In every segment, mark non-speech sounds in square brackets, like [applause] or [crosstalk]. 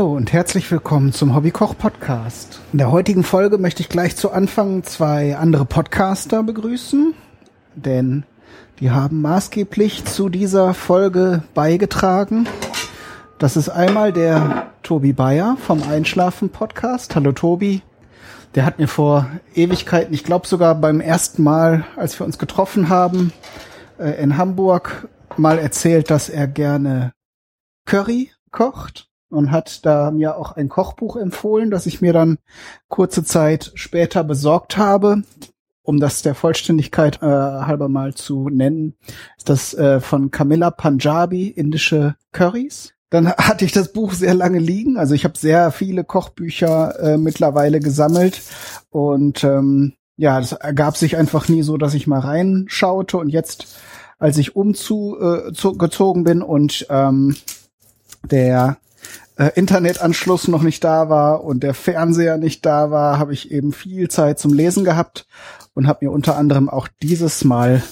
Hallo und herzlich willkommen zum Hobbykoch Podcast. In der heutigen Folge möchte ich gleich zu Anfang zwei andere Podcaster begrüßen, denn die haben maßgeblich zu dieser Folge beigetragen. Das ist einmal der Tobi Bayer vom Einschlafen Podcast. Hallo Tobi. Der hat mir vor Ewigkeiten, ich glaube sogar beim ersten Mal, als wir uns getroffen haben, äh, in Hamburg mal erzählt, dass er gerne Curry kocht und hat da mir auch ein Kochbuch empfohlen, das ich mir dann kurze Zeit später besorgt habe. Um das der Vollständigkeit äh, halber mal zu nennen, ist das äh, von Camilla Punjabi, indische Curries. Dann hatte ich das Buch sehr lange liegen. Also ich habe sehr viele Kochbücher äh, mittlerweile gesammelt und ähm, ja, das ergab sich einfach nie so, dass ich mal reinschaute und jetzt, als ich umzugezogen äh, bin und ähm, der äh, Internetanschluss noch nicht da war und der Fernseher nicht da war, habe ich eben viel Zeit zum Lesen gehabt und habe mir unter anderem auch dieses Mal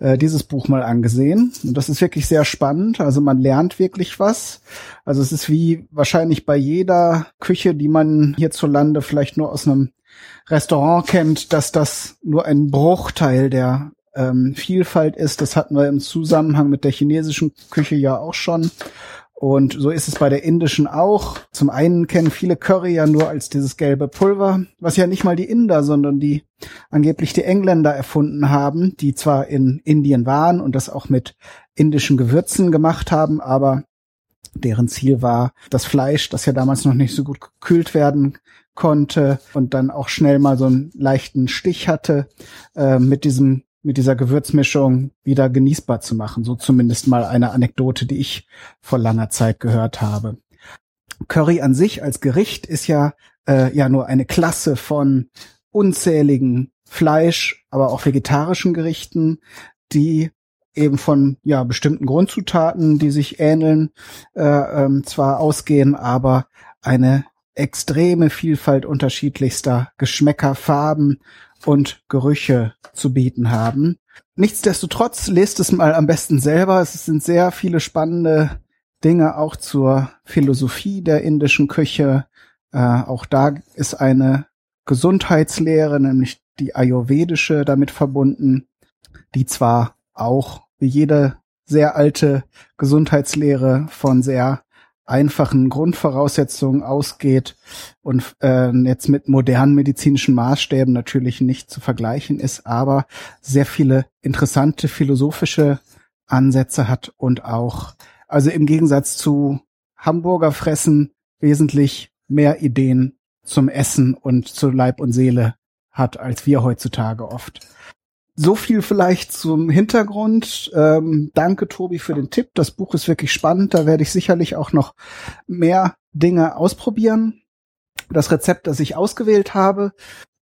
äh, dieses Buch mal angesehen. Und das ist wirklich sehr spannend. Also man lernt wirklich was. Also es ist wie wahrscheinlich bei jeder Küche, die man hierzulande vielleicht nur aus einem Restaurant kennt, dass das nur ein Bruchteil der ähm, Vielfalt ist. Das hatten wir im Zusammenhang mit der chinesischen Küche ja auch schon. Und so ist es bei der indischen auch. Zum einen kennen viele Curry ja nur als dieses gelbe Pulver, was ja nicht mal die Inder, sondern die angeblich die Engländer erfunden haben, die zwar in Indien waren und das auch mit indischen Gewürzen gemacht haben, aber deren Ziel war, das Fleisch, das ja damals noch nicht so gut gekühlt werden konnte und dann auch schnell mal so einen leichten Stich hatte, äh, mit diesem mit dieser Gewürzmischung wieder genießbar zu machen. So zumindest mal eine Anekdote, die ich vor langer Zeit gehört habe. Curry an sich als Gericht ist ja äh, ja nur eine Klasse von unzähligen Fleisch, aber auch vegetarischen Gerichten, die eben von ja bestimmten Grundzutaten, die sich ähneln, äh, ähm, zwar ausgehen, aber eine extreme Vielfalt unterschiedlichster Geschmäcker, Farben und Gerüche zu bieten haben. Nichtsdestotrotz lest es mal am besten selber. Es sind sehr viele spannende Dinge auch zur Philosophie der indischen Küche. Äh, auch da ist eine Gesundheitslehre, nämlich die ayurvedische, damit verbunden, die zwar auch wie jede sehr alte Gesundheitslehre von sehr einfachen Grundvoraussetzungen ausgeht und äh, jetzt mit modernen medizinischen Maßstäben natürlich nicht zu vergleichen ist, aber sehr viele interessante philosophische Ansätze hat und auch, also im Gegensatz zu Hamburger Fressen wesentlich mehr Ideen zum Essen und zu Leib und Seele hat, als wir heutzutage oft. So viel vielleicht zum Hintergrund. Ähm, danke, Tobi, für den Tipp. Das Buch ist wirklich spannend. Da werde ich sicherlich auch noch mehr Dinge ausprobieren. Das Rezept, das ich ausgewählt habe,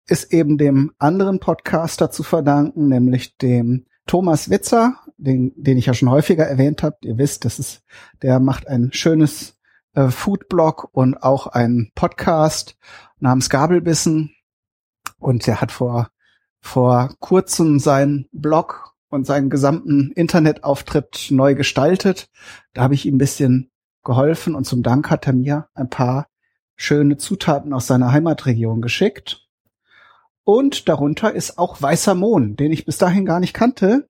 ist eben dem anderen Podcaster zu verdanken, nämlich dem Thomas Witzer, den, den ich ja schon häufiger erwähnt habe. Ihr wisst, das ist, der macht ein schönes äh, Foodblog und auch einen Podcast namens Gabelbissen. Und der hat vor vor kurzem seinen Blog und seinen gesamten Internetauftritt neu gestaltet. Da habe ich ihm ein bisschen geholfen und zum Dank hat er mir ein paar schöne Zutaten aus seiner Heimatregion geschickt. Und darunter ist auch Weißer Mohn, den ich bis dahin gar nicht kannte.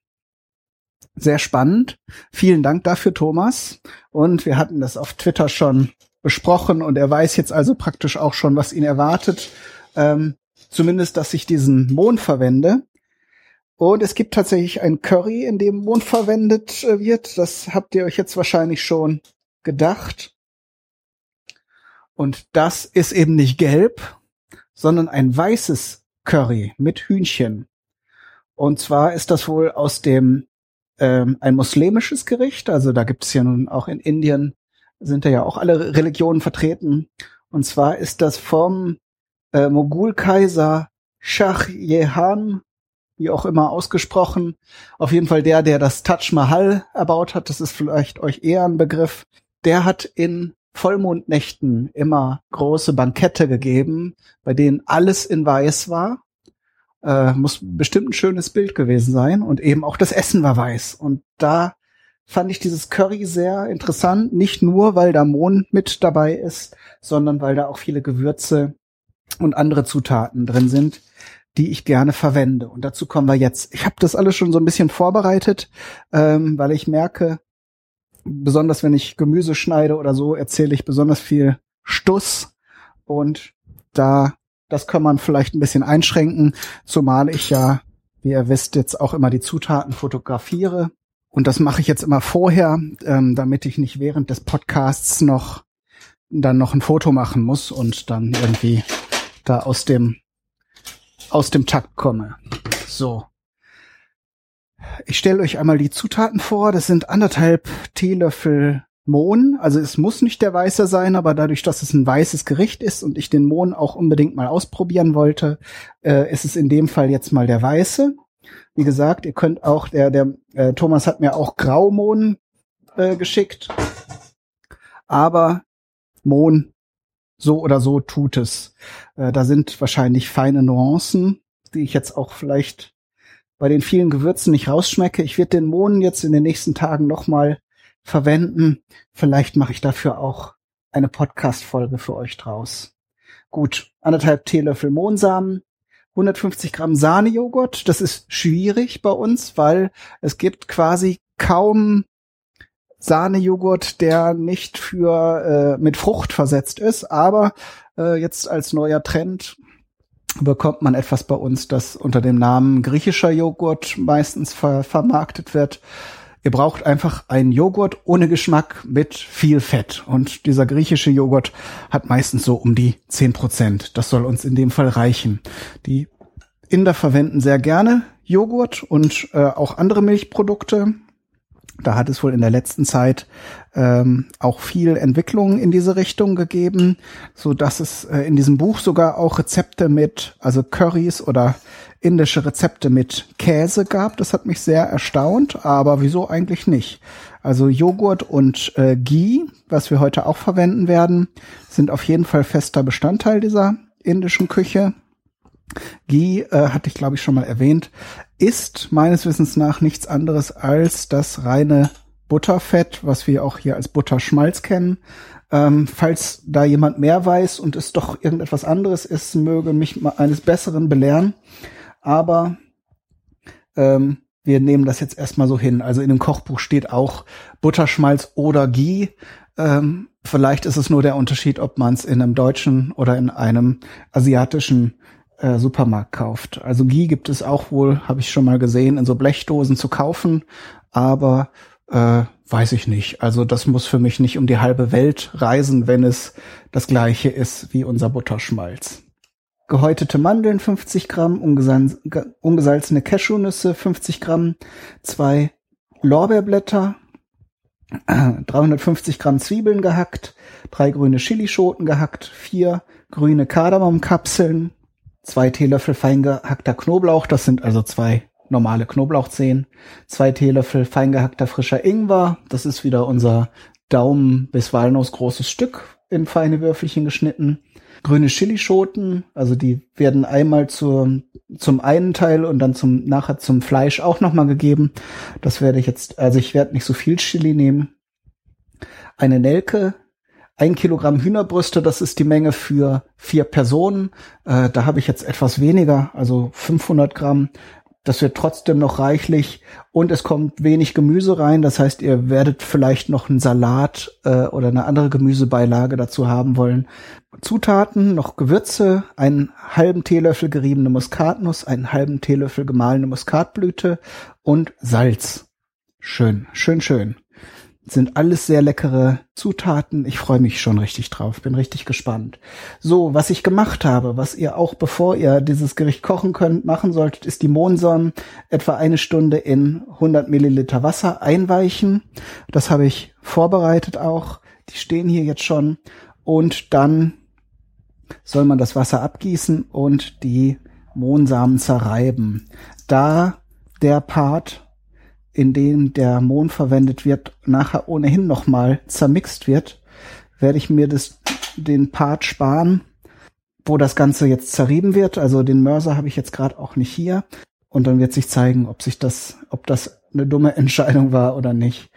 Sehr spannend. Vielen Dank dafür, Thomas. Und wir hatten das auf Twitter schon besprochen und er weiß jetzt also praktisch auch schon, was ihn erwartet. Ähm, Zumindest, dass ich diesen Mohn verwende. Und es gibt tatsächlich ein Curry, in dem Mohn verwendet äh, wird. Das habt ihr euch jetzt wahrscheinlich schon gedacht. Und das ist eben nicht gelb, sondern ein weißes Curry mit Hühnchen. Und zwar ist das wohl aus dem ähm, ein muslimisches Gericht. Also da gibt es ja nun auch in Indien sind da ja auch alle Religionen vertreten. Und zwar ist das vom äh, Mogulkaiser Shah Jehan, wie auch immer ausgesprochen. Auf jeden Fall der, der das Taj Mahal erbaut hat. Das ist vielleicht euch eher ein Begriff. Der hat in Vollmondnächten immer große Bankette gegeben, bei denen alles in weiß war. Äh, muss bestimmt ein schönes Bild gewesen sein. Und eben auch das Essen war weiß. Und da fand ich dieses Curry sehr interessant. Nicht nur, weil da Mohn mit dabei ist, sondern weil da auch viele Gewürze und andere Zutaten drin sind, die ich gerne verwende. Und dazu kommen wir jetzt. Ich habe das alles schon so ein bisschen vorbereitet, ähm, weil ich merke, besonders wenn ich Gemüse schneide oder so, erzähle ich besonders viel Stuss. Und da, das kann man vielleicht ein bisschen einschränken, zumal ich ja, wie ihr wisst, jetzt auch immer die Zutaten fotografiere. Und das mache ich jetzt immer vorher, ähm, damit ich nicht während des Podcasts noch dann noch ein Foto machen muss und dann irgendwie da aus dem aus dem Takt komme. So. Ich stelle euch einmal die Zutaten vor. Das sind anderthalb Teelöffel Mohn. Also es muss nicht der weiße sein, aber dadurch, dass es ein weißes Gericht ist und ich den Mohn auch unbedingt mal ausprobieren wollte, äh, ist es in dem Fall jetzt mal der weiße. Wie gesagt, ihr könnt auch, der, der äh, Thomas hat mir auch Graumohn äh, geschickt. Aber Mohn, so oder so tut es. Äh, da sind wahrscheinlich feine Nuancen, die ich jetzt auch vielleicht bei den vielen Gewürzen nicht rausschmecke. Ich werde den Mohn jetzt in den nächsten Tagen nochmal verwenden. Vielleicht mache ich dafür auch eine Podcast-Folge für euch draus. Gut, anderthalb Teelöffel Mohnsamen, 150 Gramm Sahnejoghurt. Das ist schwierig bei uns, weil es gibt quasi kaum Sahnejoghurt, der nicht für äh, mit Frucht versetzt ist. Aber äh, jetzt als neuer Trend bekommt man etwas bei uns, das unter dem Namen griechischer Joghurt meistens ver vermarktet wird. Ihr braucht einfach einen Joghurt ohne Geschmack mit viel Fett. Und dieser griechische Joghurt hat meistens so um die zehn Prozent. Das soll uns in dem Fall reichen. Die Inder verwenden sehr gerne Joghurt und äh, auch andere Milchprodukte. Da hat es wohl in der letzten Zeit ähm, auch viel Entwicklung in diese Richtung gegeben, so dass es äh, in diesem Buch sogar auch Rezepte mit, also Currys oder indische Rezepte mit Käse gab. Das hat mich sehr erstaunt, aber wieso eigentlich nicht? Also Joghurt und äh, Ghee, was wir heute auch verwenden werden, sind auf jeden Fall fester Bestandteil dieser indischen Küche. Ghee, äh, hatte ich glaube ich schon mal erwähnt, ist meines Wissens nach nichts anderes als das reine Butterfett, was wir auch hier als Butterschmalz kennen. Ähm, falls da jemand mehr weiß und es doch irgendetwas anderes ist, möge mich mal eines Besseren belehren. Aber ähm, wir nehmen das jetzt erstmal so hin. Also in dem Kochbuch steht auch Butterschmalz oder Ghee. Ähm, vielleicht ist es nur der Unterschied, ob man es in einem deutschen oder in einem asiatischen äh, Supermarkt kauft. Also Ghee gibt es auch wohl, habe ich schon mal gesehen, in so Blechdosen zu kaufen, aber äh, weiß ich nicht. Also das muss für mich nicht um die halbe Welt reisen, wenn es das gleiche ist wie unser Butterschmalz. Gehäutete Mandeln 50 Gramm, ungesalzene Cashewnüsse 50 Gramm, zwei Lorbeerblätter, 350 Gramm Zwiebeln gehackt, drei grüne Chilischoten gehackt, vier grüne Kardamomkapseln, zwei Teelöffel fein gehackter Knoblauch, das sind also zwei normale Knoblauchzehen, zwei Teelöffel fein gehackter frischer Ingwer, das ist wieder unser Daumen bis Walnuss großes Stück in feine Würfelchen geschnitten, grüne Chilischoten, also die werden einmal zur, zum einen Teil und dann zum nachher zum Fleisch auch nochmal gegeben. Das werde ich jetzt, also ich werde nicht so viel Chili nehmen. Eine Nelke, ein Kilogramm Hühnerbrüste, das ist die Menge für vier Personen. Äh, da habe ich jetzt etwas weniger, also 500 Gramm. Das wird trotzdem noch reichlich und es kommt wenig Gemüse rein. Das heißt, ihr werdet vielleicht noch einen Salat äh, oder eine andere Gemüsebeilage dazu haben wollen. Zutaten, noch Gewürze, einen halben Teelöffel geriebene Muskatnuss, einen halben Teelöffel gemahlene Muskatblüte und Salz. Schön, schön, schön sind alles sehr leckere Zutaten. Ich freue mich schon richtig drauf, bin richtig gespannt. So, was ich gemacht habe, was ihr auch bevor ihr dieses Gericht kochen könnt, machen solltet, ist die Mohnsamen etwa eine Stunde in 100 Milliliter Wasser einweichen. Das habe ich vorbereitet auch. Die stehen hier jetzt schon. Und dann soll man das Wasser abgießen und die Mohnsamen zerreiben. Da der Part in dem der Mohn verwendet wird, nachher ohnehin nochmal zermixt wird, werde ich mir das, den Part sparen, wo das Ganze jetzt zerrieben wird. Also den Mörser habe ich jetzt gerade auch nicht hier. Und dann wird sich zeigen, ob sich das, ob das eine dumme [laughs] Entscheidung war oder nicht.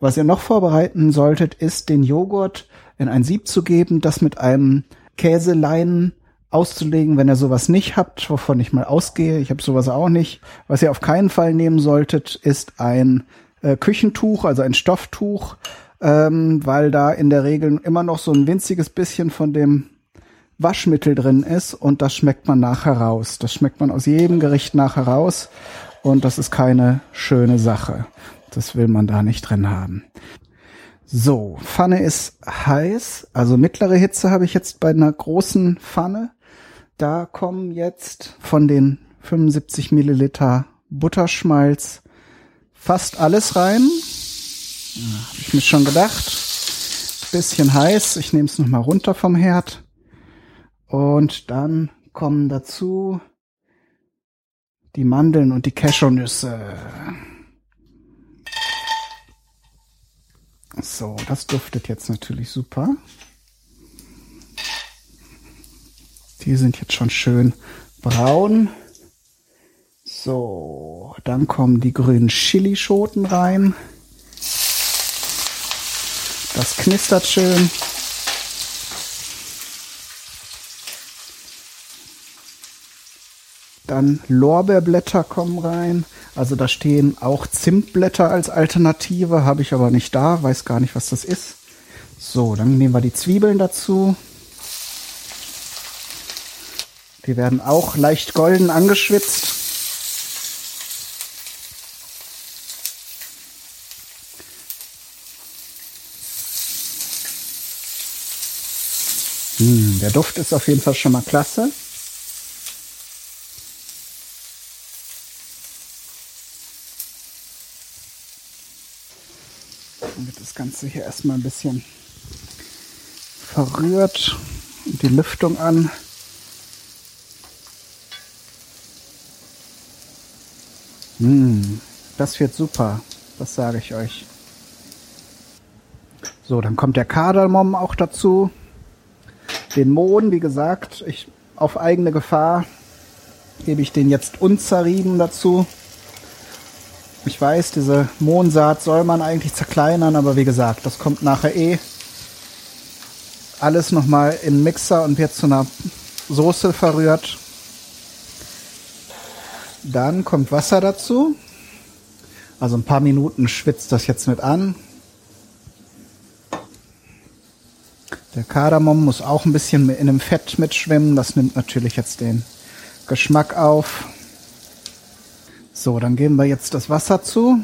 Was ihr noch vorbereiten solltet, ist den Joghurt in ein Sieb zu geben, das mit einem Käseleinen auszulegen, wenn ihr sowas nicht habt, wovon ich mal ausgehe. Ich habe sowas auch nicht. Was ihr auf keinen Fall nehmen solltet, ist ein äh, Küchentuch, also ein Stofftuch, ähm, weil da in der Regel immer noch so ein winziges bisschen von dem Waschmittel drin ist und das schmeckt man nachher raus. Das schmeckt man aus jedem Gericht nachher raus und das ist keine schöne Sache. Das will man da nicht drin haben. So, Pfanne ist heiß, also mittlere Hitze habe ich jetzt bei einer großen Pfanne. Da kommen jetzt von den 75 Milliliter Butterschmalz fast alles rein. Ja, habe ich mir schon gedacht. Bisschen heiß. Ich nehme es nochmal runter vom Herd. Und dann kommen dazu die Mandeln und die Cashewnüsse. So, das duftet jetzt natürlich super. Die sind jetzt schon schön braun. So, dann kommen die grünen Chilischoten rein. Das knistert schön. Dann Lorbeerblätter kommen rein. Also da stehen auch Zimtblätter als Alternative, habe ich aber nicht da, weiß gar nicht, was das ist. So, dann nehmen wir die Zwiebeln dazu. Die werden auch leicht golden angeschwitzt. Hm, der Duft ist auf jeden Fall schon mal klasse. Das Ganze hier erstmal ein bisschen verrührt und die Lüftung an. Hm, das wird super, das sage ich euch. So, dann kommt der Kardamom auch dazu. Den Mohn, wie gesagt, ich auf eigene Gefahr gebe ich den jetzt unzerrieben dazu. Ich weiß, diese Mohnsaat soll man eigentlich zerkleinern, aber wie gesagt, das kommt nachher eh alles nochmal in Mixer und wird zu einer Soße verrührt. Dann kommt Wasser dazu. Also ein paar Minuten schwitzt das jetzt mit an. Der Kardamom muss auch ein bisschen in einem Fett mitschwimmen. Das nimmt natürlich jetzt den Geschmack auf. So, dann geben wir jetzt das Wasser zu.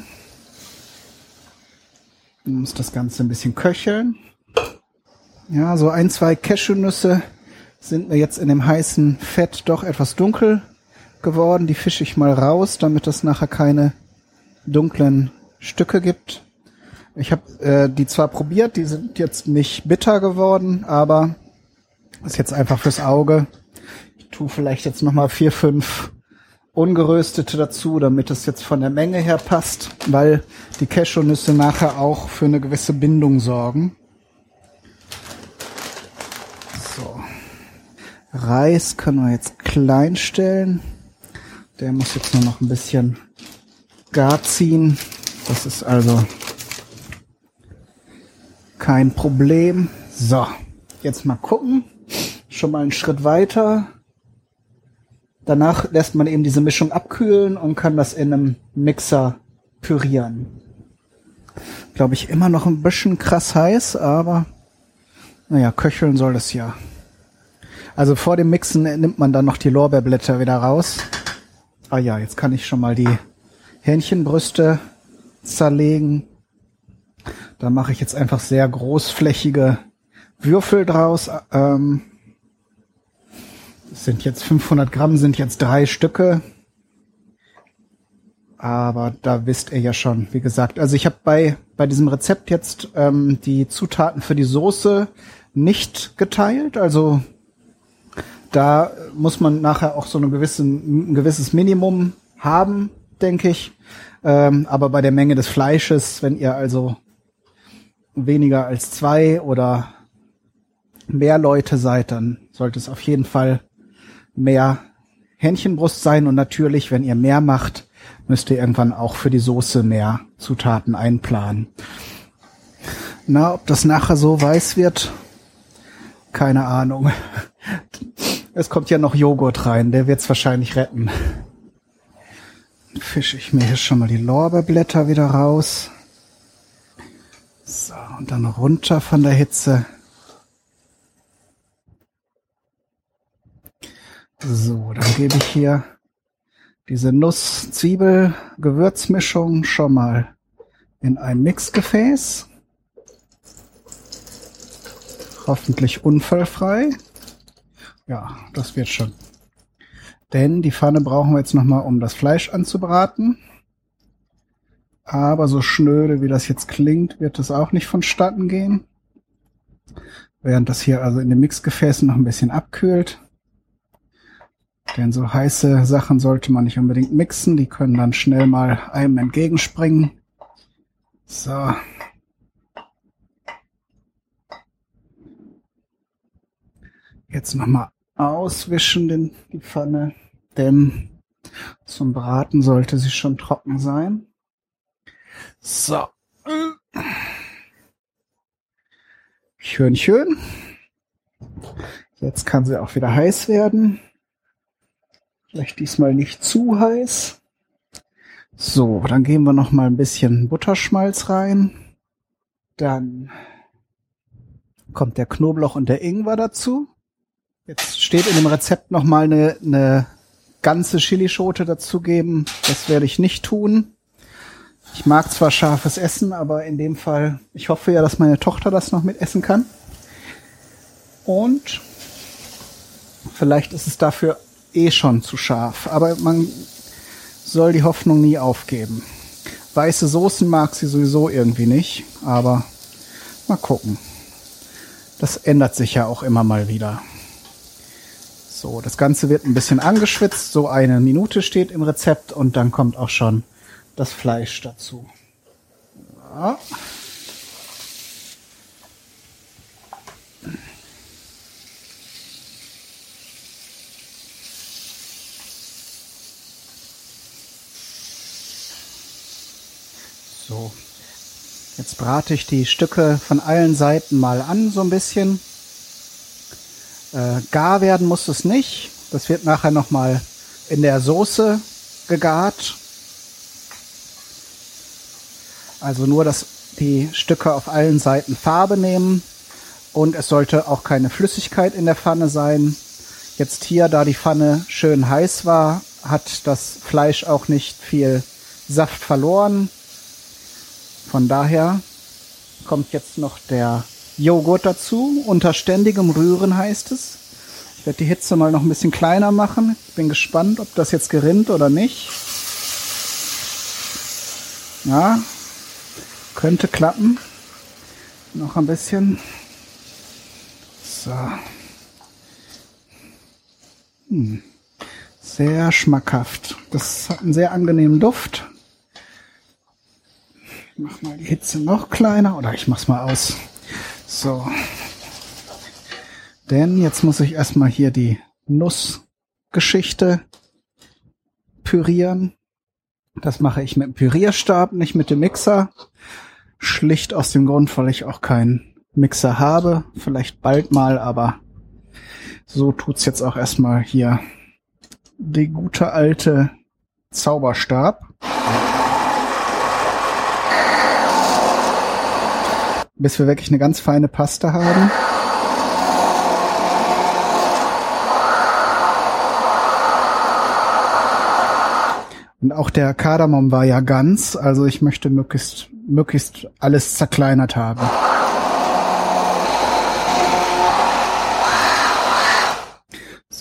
Dann muss das Ganze ein bisschen köcheln. Ja, so ein, zwei Cashewnüsse sind mir jetzt in dem heißen Fett doch etwas dunkel geworden. Die fische ich mal raus, damit es nachher keine dunklen Stücke gibt. Ich habe äh, die zwar probiert, die sind jetzt nicht bitter geworden, aber ist jetzt einfach fürs Auge. Ich tue vielleicht jetzt nochmal vier, fünf ungeröstete dazu, damit es jetzt von der Menge her passt, weil die Cashewnüsse nachher auch für eine gewisse Bindung sorgen. So. Reis können wir jetzt klein stellen. Der muss jetzt nur noch ein bisschen gar ziehen. Das ist also kein Problem. So, jetzt mal gucken. Schon mal einen Schritt weiter. Danach lässt man eben diese Mischung abkühlen und kann das in einem Mixer pürieren. Glaube ich immer noch ein bisschen krass heiß, aber naja, köcheln soll es ja. Also vor dem Mixen nimmt man dann noch die Lorbeerblätter wieder raus. Ah ja, jetzt kann ich schon mal die Hähnchenbrüste zerlegen. Da mache ich jetzt einfach sehr großflächige Würfel draus. Ähm, sind jetzt 500 Gramm, sind jetzt drei Stücke. Aber da wisst ihr ja schon, wie gesagt. Also ich habe bei, bei diesem Rezept jetzt ähm, die Zutaten für die Soße nicht geteilt. Also da muss man nachher auch so eine gewisse, ein gewisses Minimum haben, denke ich. Ähm, aber bei der Menge des Fleisches, wenn ihr also weniger als zwei oder mehr Leute seid, dann sollte es auf jeden Fall mehr Hähnchenbrust sein. Und natürlich, wenn ihr mehr macht, müsst ihr irgendwann auch für die Soße mehr Zutaten einplanen. Na, ob das nachher so weiß wird, keine Ahnung. Es kommt ja noch Joghurt rein, der wird's wahrscheinlich retten. Fische ich mir hier schon mal die Lorbeerblätter wieder raus. So, und dann runter von der Hitze. So, dann gebe ich hier diese Nuss-Zwiebel-Gewürzmischung schon mal in ein Mixgefäß. Hoffentlich unfallfrei. Ja, das wird schon. Denn die Pfanne brauchen wir jetzt nochmal, um das Fleisch anzubraten. Aber so schnöde, wie das jetzt klingt, wird es auch nicht vonstatten gehen. Während das hier also in den Mixgefäßen noch ein bisschen abkühlt. Denn so heiße Sachen sollte man nicht unbedingt mixen. Die können dann schnell mal einem entgegenspringen. So. Jetzt nochmal auswischen den, die Pfanne, denn zum Braten sollte sie schon trocken sein. So. Schön, schön. Jetzt kann sie auch wieder heiß werden. Vielleicht diesmal nicht zu heiß. So, dann geben wir noch mal ein bisschen Butterschmalz rein. Dann kommt der Knoblauch und der Ingwer dazu. Jetzt steht in dem Rezept noch mal eine, eine ganze Chilischote dazugeben. Das werde ich nicht tun. Ich mag zwar scharfes Essen, aber in dem Fall, ich hoffe ja, dass meine Tochter das noch mit essen kann. Und vielleicht ist es dafür eh schon zu scharf. Aber man soll die Hoffnung nie aufgeben. Weiße Soßen mag sie sowieso irgendwie nicht, aber mal gucken. Das ändert sich ja auch immer mal wieder. So, das Ganze wird ein bisschen angeschwitzt, so eine Minute steht im Rezept und dann kommt auch schon das Fleisch dazu. Ja. So. Jetzt brate ich die Stücke von allen Seiten mal an, so ein bisschen. Äh, gar werden muss es nicht. Das wird nachher nochmal in der Soße gegart. Also nur, dass die Stücke auf allen Seiten Farbe nehmen. Und es sollte auch keine Flüssigkeit in der Pfanne sein. Jetzt hier, da die Pfanne schön heiß war, hat das Fleisch auch nicht viel Saft verloren. Von daher kommt jetzt noch der Joghurt dazu. Unter ständigem Rühren heißt es. Ich werde die Hitze mal noch ein bisschen kleiner machen. Ich bin gespannt, ob das jetzt gerinnt oder nicht. Ja, könnte klappen. Noch ein bisschen. So. Hm. Sehr schmackhaft. Das hat einen sehr angenehmen Duft. Ich mach mal die Hitze noch kleiner oder ich mach's mal aus. So. Denn jetzt muss ich erstmal hier die Nussgeschichte pürieren. Das mache ich mit dem Pürierstab, nicht mit dem Mixer. Schlicht aus dem Grund, weil ich auch keinen Mixer habe. Vielleicht bald mal, aber so tut's jetzt auch erstmal hier die gute alte Zauberstab. Bis wir wirklich eine ganz feine Paste haben. Und auch der Kardamom war ja ganz, also ich möchte möglichst, möglichst alles zerkleinert haben.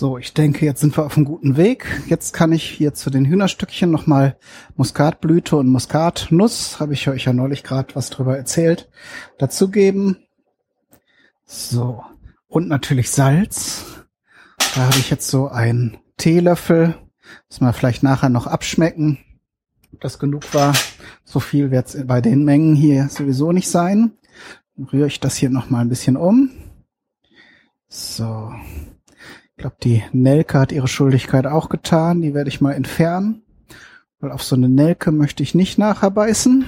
So, ich denke, jetzt sind wir auf einem guten Weg. Jetzt kann ich hier zu den Hühnerstückchen nochmal Muskatblüte und Muskatnuss, habe ich euch ja neulich gerade was drüber erzählt, dazugeben. So, und natürlich Salz. Da habe ich jetzt so einen Teelöffel. Muss man vielleicht nachher noch abschmecken, ob das genug war. So viel wird es bei den Mengen hier sowieso nicht sein. Dann rühre ich das hier nochmal ein bisschen um. So, ich glaube, die Nelke hat ihre Schuldigkeit auch getan. Die werde ich mal entfernen. weil auf so eine Nelke möchte ich nicht nachher beißen.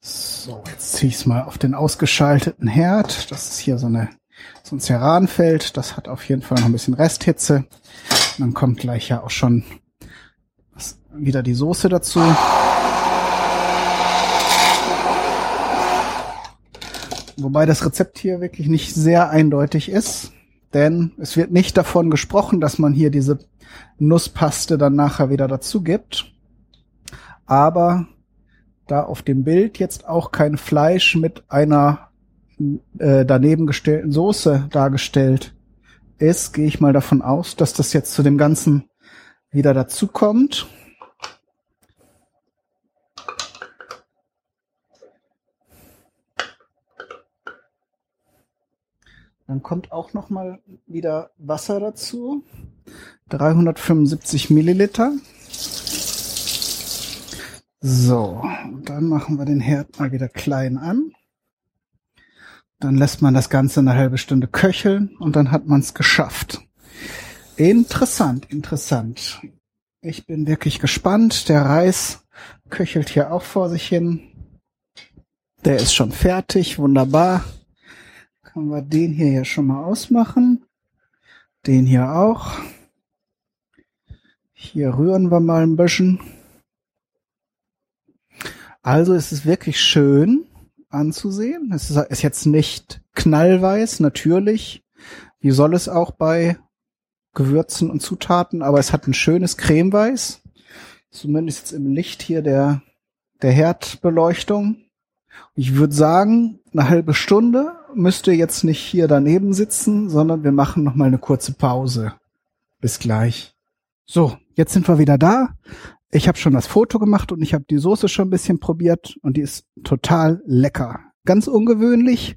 So, jetzt ziehe ich es mal auf den ausgeschalteten Herd. Das ist hier so eine so ein Ceranfeld. Das hat auf jeden Fall noch ein bisschen Resthitze. Und dann kommt gleich ja auch schon wieder die Soße dazu. Wobei das Rezept hier wirklich nicht sehr eindeutig ist, denn es wird nicht davon gesprochen, dass man hier diese Nusspaste dann nachher wieder dazu gibt. Aber da auf dem Bild jetzt auch kein Fleisch mit einer äh, daneben gestellten Soße dargestellt ist, gehe ich mal davon aus, dass das jetzt zu dem Ganzen wieder dazu Dann kommt auch noch mal wieder Wasser dazu. 375 Milliliter. So, dann machen wir den Herd mal wieder klein an. Dann lässt man das Ganze eine halbe Stunde köcheln und dann hat man es geschafft. Interessant, interessant. Ich bin wirklich gespannt. Der Reis köchelt hier auch vor sich hin. Der ist schon fertig, wunderbar. Können wir den hier ja schon mal ausmachen. Den hier auch. Hier rühren wir mal ein bisschen. Also es ist wirklich schön anzusehen. Es ist jetzt nicht knallweiß, natürlich. Wie soll es auch bei Gewürzen und Zutaten, aber es hat ein schönes Cremeweiß. Zumindest jetzt im Licht hier der, der Herdbeleuchtung. Ich würde sagen, eine halbe Stunde müsst ihr jetzt nicht hier daneben sitzen, sondern wir machen noch mal eine kurze Pause. Bis gleich. So, jetzt sind wir wieder da. Ich habe schon das Foto gemacht und ich habe die Soße schon ein bisschen probiert und die ist total lecker. Ganz ungewöhnlich.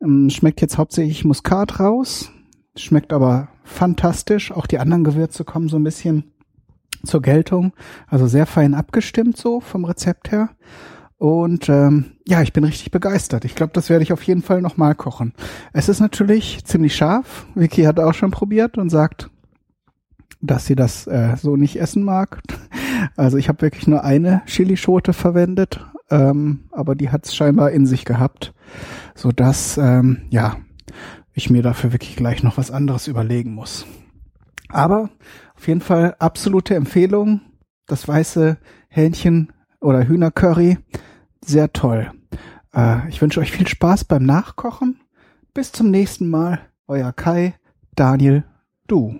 Ähm, schmeckt jetzt hauptsächlich Muskat raus. Schmeckt aber fantastisch. Auch die anderen Gewürze kommen so ein bisschen zur Geltung. Also sehr fein abgestimmt so vom Rezept her. Und ähm, ja, ich bin richtig begeistert. Ich glaube, das werde ich auf jeden Fall nochmal kochen. Es ist natürlich ziemlich scharf. Vicky hat auch schon probiert und sagt, dass sie das äh, so nicht essen mag. [laughs] Also ich habe wirklich nur eine Chilischote verwendet, ähm, aber die hat es scheinbar in sich gehabt, so dass ähm, ja ich mir dafür wirklich gleich noch was anderes überlegen muss. Aber auf jeden Fall absolute Empfehlung. Das weiße Hähnchen oder Hühnercurry sehr toll. Äh, ich wünsche euch viel Spaß beim Nachkochen. Bis zum nächsten Mal. Euer Kai, Daniel, du.